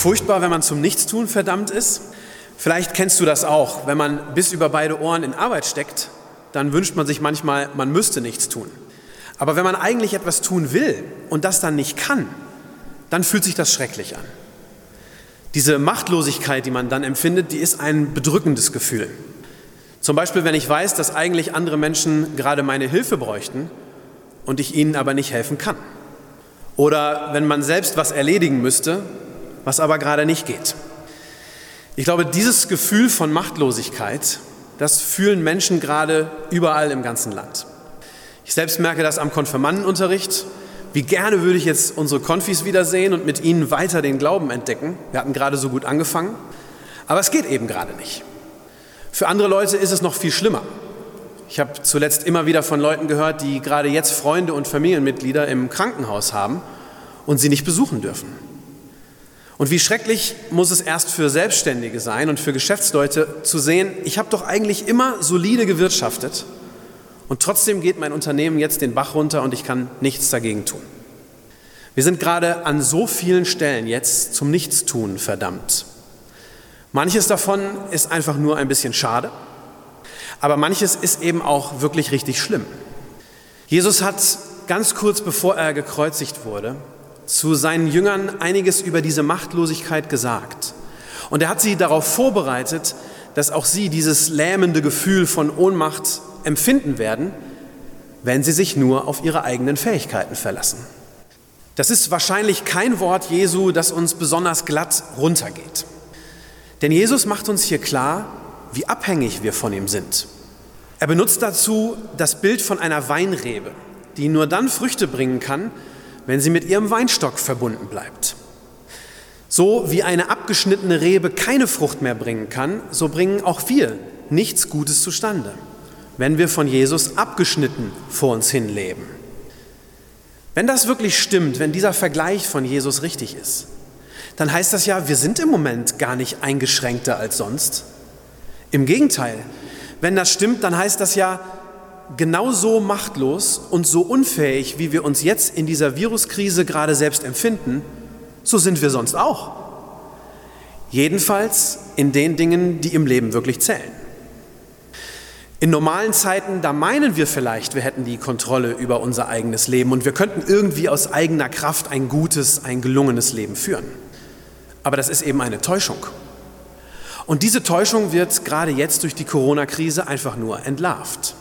Furchtbar, wenn man zum Nichtstun verdammt ist? Vielleicht kennst du das auch. Wenn man bis über beide Ohren in Arbeit steckt, dann wünscht man sich manchmal, man müsste nichts tun. Aber wenn man eigentlich etwas tun will und das dann nicht kann, dann fühlt sich das schrecklich an. Diese Machtlosigkeit, die man dann empfindet, die ist ein bedrückendes Gefühl. Zum Beispiel, wenn ich weiß, dass eigentlich andere Menschen gerade meine Hilfe bräuchten und ich ihnen aber nicht helfen kann. Oder wenn man selbst was erledigen müsste was aber gerade nicht geht. Ich glaube, dieses Gefühl von Machtlosigkeit, das fühlen Menschen gerade überall im ganzen Land. Ich selbst merke das am Konfirmandenunterricht. Wie gerne würde ich jetzt unsere Konfis wiedersehen und mit ihnen weiter den Glauben entdecken. Wir hatten gerade so gut angefangen. Aber es geht eben gerade nicht. Für andere Leute ist es noch viel schlimmer. Ich habe zuletzt immer wieder von Leuten gehört, die gerade jetzt Freunde und Familienmitglieder im Krankenhaus haben und sie nicht besuchen dürfen. Und wie schrecklich muss es erst für Selbstständige sein und für Geschäftsleute zu sehen, ich habe doch eigentlich immer solide gewirtschaftet und trotzdem geht mein Unternehmen jetzt den Bach runter und ich kann nichts dagegen tun. Wir sind gerade an so vielen Stellen jetzt zum Nichtstun verdammt. Manches davon ist einfach nur ein bisschen schade, aber manches ist eben auch wirklich richtig schlimm. Jesus hat ganz kurz bevor er gekreuzigt wurde, zu seinen Jüngern einiges über diese Machtlosigkeit gesagt. Und er hat sie darauf vorbereitet, dass auch sie dieses lähmende Gefühl von Ohnmacht empfinden werden, wenn sie sich nur auf ihre eigenen Fähigkeiten verlassen. Das ist wahrscheinlich kein Wort Jesu, das uns besonders glatt runtergeht. Denn Jesus macht uns hier klar, wie abhängig wir von ihm sind. Er benutzt dazu das Bild von einer Weinrebe, die nur dann Früchte bringen kann, wenn sie mit ihrem Weinstock verbunden bleibt. So wie eine abgeschnittene Rebe keine Frucht mehr bringen kann, so bringen auch wir nichts Gutes zustande, wenn wir von Jesus abgeschnitten vor uns hin leben. Wenn das wirklich stimmt, wenn dieser Vergleich von Jesus richtig ist, dann heißt das ja, wir sind im Moment gar nicht eingeschränkter als sonst. Im Gegenteil, wenn das stimmt, dann heißt das ja, genauso machtlos und so unfähig, wie wir uns jetzt in dieser Viruskrise gerade selbst empfinden, so sind wir sonst auch. Jedenfalls in den Dingen, die im Leben wirklich zählen. In normalen Zeiten, da meinen wir vielleicht, wir hätten die Kontrolle über unser eigenes Leben und wir könnten irgendwie aus eigener Kraft ein gutes, ein gelungenes Leben führen. Aber das ist eben eine Täuschung. Und diese Täuschung wird gerade jetzt durch die Corona-Krise einfach nur entlarvt.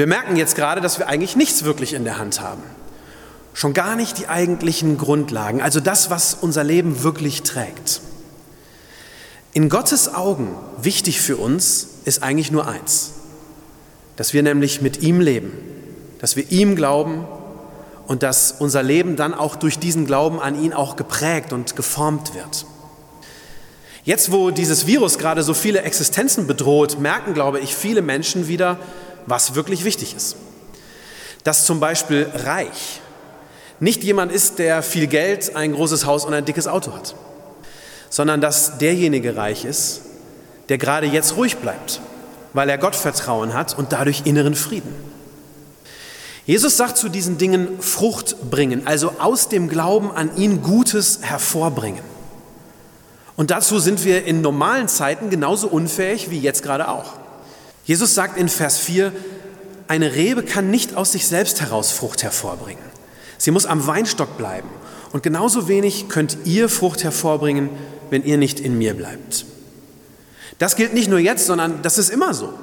Wir merken jetzt gerade, dass wir eigentlich nichts wirklich in der Hand haben. Schon gar nicht die eigentlichen Grundlagen, also das, was unser Leben wirklich trägt. In Gottes Augen wichtig für uns ist eigentlich nur eins, dass wir nämlich mit ihm leben, dass wir ihm glauben und dass unser Leben dann auch durch diesen Glauben an ihn auch geprägt und geformt wird. Jetzt, wo dieses Virus gerade so viele Existenzen bedroht, merken, glaube ich, viele Menschen wieder, was wirklich wichtig ist. Dass zum Beispiel reich nicht jemand ist, der viel Geld, ein großes Haus und ein dickes Auto hat, sondern dass derjenige reich ist, der gerade jetzt ruhig bleibt, weil er Gott Vertrauen hat und dadurch inneren Frieden. Jesus sagt zu diesen Dingen Frucht bringen, also aus dem Glauben an ihn Gutes hervorbringen. Und dazu sind wir in normalen Zeiten genauso unfähig wie jetzt gerade auch. Jesus sagt in Vers 4, eine Rebe kann nicht aus sich selbst heraus Frucht hervorbringen. Sie muss am Weinstock bleiben. Und genauso wenig könnt ihr Frucht hervorbringen, wenn ihr nicht in mir bleibt. Das gilt nicht nur jetzt, sondern das ist immer so.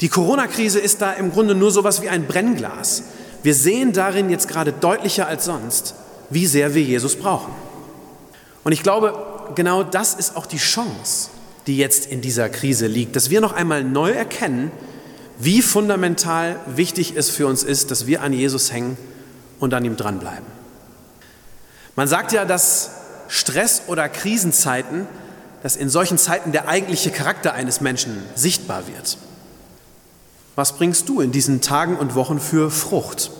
Die Corona-Krise ist da im Grunde nur so etwas wie ein Brennglas. Wir sehen darin jetzt gerade deutlicher als sonst, wie sehr wir Jesus brauchen. Und ich glaube, genau das ist auch die Chance, die jetzt in dieser Krise liegt, dass wir noch einmal neu erkennen, wie fundamental wichtig es für uns ist, dass wir an Jesus hängen und an ihm dranbleiben. Man sagt ja, dass Stress- oder Krisenzeiten, dass in solchen Zeiten der eigentliche Charakter eines Menschen sichtbar wird. Was bringst du in diesen Tagen und Wochen für Frucht?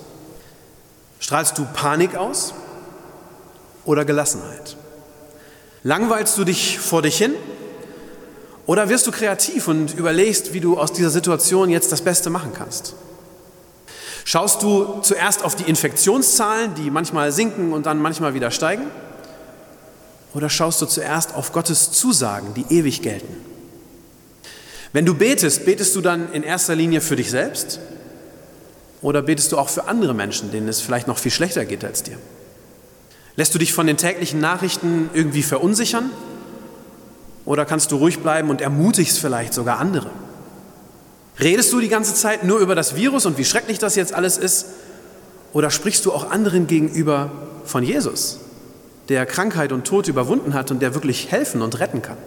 Strahlst du Panik aus oder Gelassenheit? Langweilst du dich vor dich hin oder wirst du kreativ und überlegst, wie du aus dieser Situation jetzt das Beste machen kannst? Schaust du zuerst auf die Infektionszahlen, die manchmal sinken und dann manchmal wieder steigen? Oder schaust du zuerst auf Gottes Zusagen, die ewig gelten? Wenn du betest, betest du dann in erster Linie für dich selbst? Oder betest du auch für andere Menschen, denen es vielleicht noch viel schlechter geht als dir? Lässt du dich von den täglichen Nachrichten irgendwie verunsichern? Oder kannst du ruhig bleiben und ermutigst vielleicht sogar andere? Redest du die ganze Zeit nur über das Virus und wie schrecklich das jetzt alles ist? Oder sprichst du auch anderen gegenüber von Jesus, der Krankheit und Tod überwunden hat und der wirklich helfen und retten kann?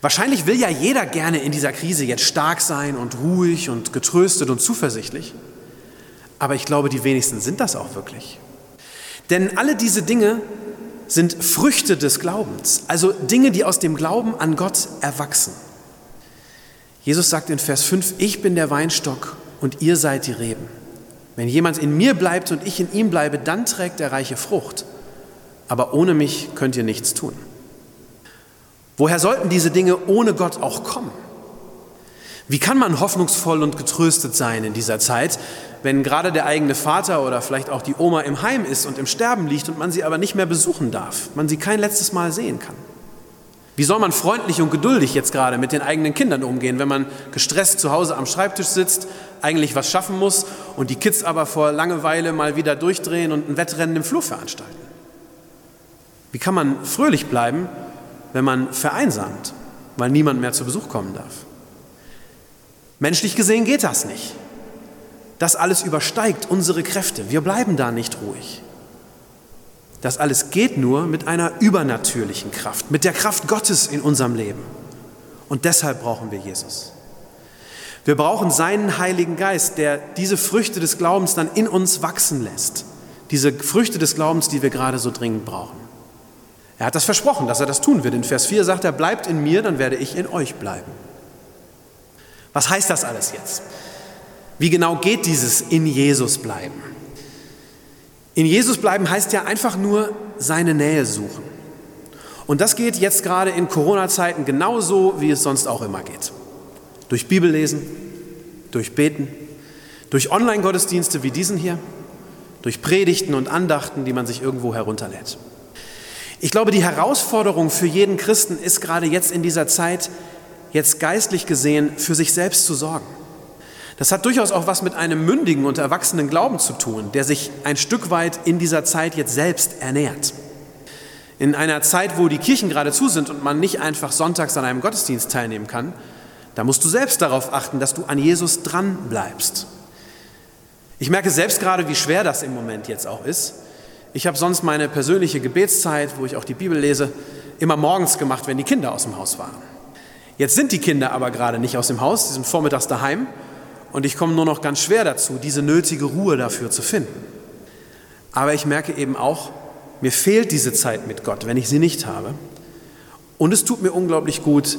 Wahrscheinlich will ja jeder gerne in dieser Krise jetzt stark sein und ruhig und getröstet und zuversichtlich. Aber ich glaube, die wenigsten sind das auch wirklich. Denn alle diese Dinge sind Früchte des Glaubens, also Dinge, die aus dem Glauben an Gott erwachsen. Jesus sagt in Vers 5, ich bin der Weinstock und ihr seid die Reben. Wenn jemand in mir bleibt und ich in ihm bleibe, dann trägt er reiche Frucht. Aber ohne mich könnt ihr nichts tun. Woher sollten diese Dinge ohne Gott auch kommen? Wie kann man hoffnungsvoll und getröstet sein in dieser Zeit, wenn gerade der eigene Vater oder vielleicht auch die Oma im Heim ist und im Sterben liegt und man sie aber nicht mehr besuchen darf, man sie kein letztes Mal sehen kann? Wie soll man freundlich und geduldig jetzt gerade mit den eigenen Kindern umgehen, wenn man gestresst zu Hause am Schreibtisch sitzt, eigentlich was schaffen muss und die Kids aber vor Langeweile mal wieder durchdrehen und ein Wettrennen im Flur veranstalten? Wie kann man fröhlich bleiben, wenn man vereinsamt, weil niemand mehr zu Besuch kommen darf. Menschlich gesehen geht das nicht. Das alles übersteigt unsere Kräfte. Wir bleiben da nicht ruhig. Das alles geht nur mit einer übernatürlichen Kraft, mit der Kraft Gottes in unserem Leben. Und deshalb brauchen wir Jesus. Wir brauchen seinen Heiligen Geist, der diese Früchte des Glaubens dann in uns wachsen lässt. Diese Früchte des Glaubens, die wir gerade so dringend brauchen. Er hat das versprochen, dass er das tun wird. In Vers 4 sagt er, bleibt in mir, dann werde ich in euch bleiben. Was heißt das alles jetzt? Wie genau geht dieses in Jesus bleiben? In Jesus bleiben heißt ja einfach nur seine Nähe suchen. Und das geht jetzt gerade in Corona-Zeiten genauso, wie es sonst auch immer geht. Durch Bibellesen, durch Beten, durch Online-Gottesdienste wie diesen hier, durch Predigten und Andachten, die man sich irgendwo herunterlädt. Ich glaube, die Herausforderung für jeden Christen ist gerade jetzt in dieser Zeit, jetzt geistlich gesehen, für sich selbst zu sorgen. Das hat durchaus auch was mit einem mündigen und erwachsenen Glauben zu tun, der sich ein Stück weit in dieser Zeit jetzt selbst ernährt. In einer Zeit, wo die Kirchen gerade zu sind und man nicht einfach sonntags an einem Gottesdienst teilnehmen kann, da musst du selbst darauf achten, dass du an Jesus dran bleibst. Ich merke selbst gerade, wie schwer das im Moment jetzt auch ist. Ich habe sonst meine persönliche Gebetszeit, wo ich auch die Bibel lese, immer morgens gemacht, wenn die Kinder aus dem Haus waren. Jetzt sind die Kinder aber gerade nicht aus dem Haus, sie sind vormittags daheim und ich komme nur noch ganz schwer dazu, diese nötige Ruhe dafür zu finden. Aber ich merke eben auch, mir fehlt diese Zeit mit Gott, wenn ich sie nicht habe. Und es tut mir unglaublich gut,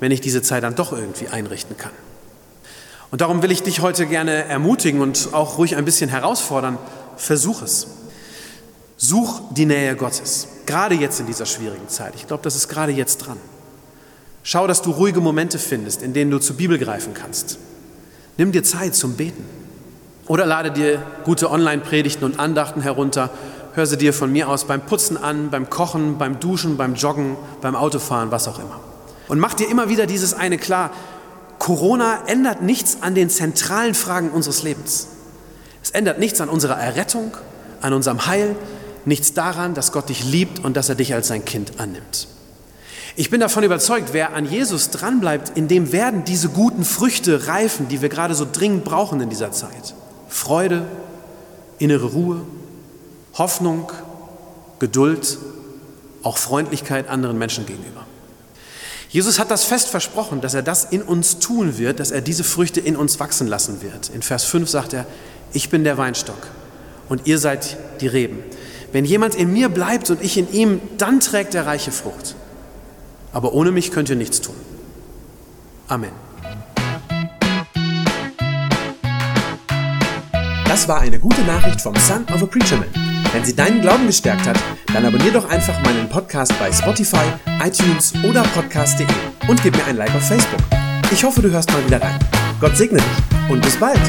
wenn ich diese Zeit dann doch irgendwie einrichten kann. Und darum will ich dich heute gerne ermutigen und auch ruhig ein bisschen herausfordern, versuch es. Such die Nähe Gottes, gerade jetzt in dieser schwierigen Zeit. Ich glaube, das ist gerade jetzt dran. Schau, dass du ruhige Momente findest, in denen du zur Bibel greifen kannst. Nimm dir Zeit zum Beten. Oder lade dir gute Online-Predigten und Andachten herunter. Hör sie dir von mir aus beim Putzen an, beim Kochen, beim Duschen, beim Joggen, beim Autofahren, was auch immer. Und mach dir immer wieder dieses eine klar. Corona ändert nichts an den zentralen Fragen unseres Lebens. Es ändert nichts an unserer Errettung, an unserem Heil, nichts daran, dass Gott dich liebt und dass er dich als sein Kind annimmt. Ich bin davon überzeugt, wer an Jesus dranbleibt, in dem werden diese guten Früchte reifen, die wir gerade so dringend brauchen in dieser Zeit. Freude, innere Ruhe, Hoffnung, Geduld, auch Freundlichkeit anderen Menschen gegenüber. Jesus hat das fest versprochen, dass er das in uns tun wird, dass er diese Früchte in uns wachsen lassen wird. In Vers 5 sagt er, ich bin der Weinstock und ihr seid die Reben. Wenn jemand in mir bleibt und ich in ihm, dann trägt er reiche Frucht. Aber ohne mich könnt ihr nichts tun. Amen. Das war eine gute Nachricht vom Son of a Preacher Man. Wenn sie deinen Glauben gestärkt hat, dann abonnier doch einfach meinen Podcast bei Spotify, iTunes oder podcast.de und gib mir ein Like auf Facebook. Ich hoffe, du hörst mal wieder rein. Gott segne dich und bis bald.